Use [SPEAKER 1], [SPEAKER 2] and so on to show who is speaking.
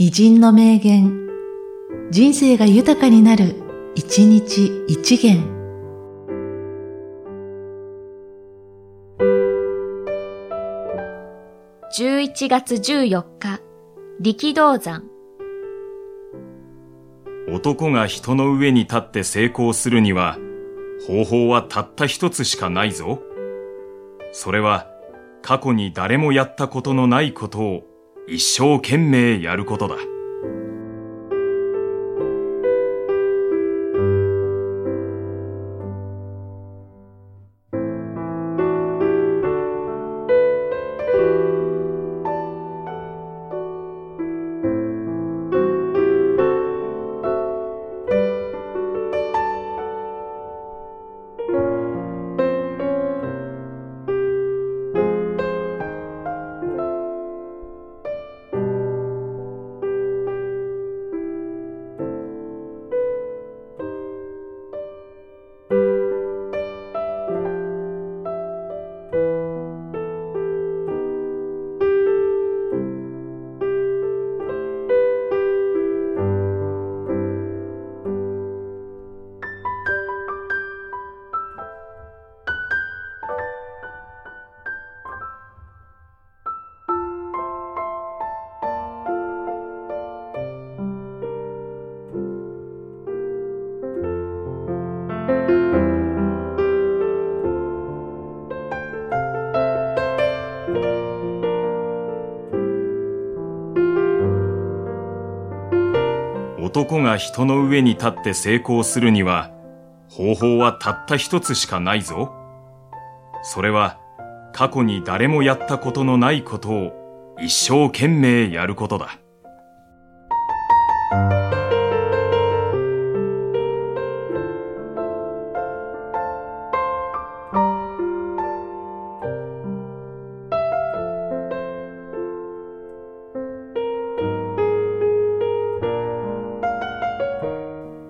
[SPEAKER 1] 偉人の名言、人生が豊かになる、一日一元。
[SPEAKER 2] 11月14日、力道山。
[SPEAKER 3] 男が人の上に立って成功するには、方法はたった一つしかないぞ。それは、過去に誰もやったことのないことを一生懸命やることだ。男が人の上に立って成功するには、方法はたった一つしかないぞ。それは、過去に誰もやったことのないことを一生懸命やることだ。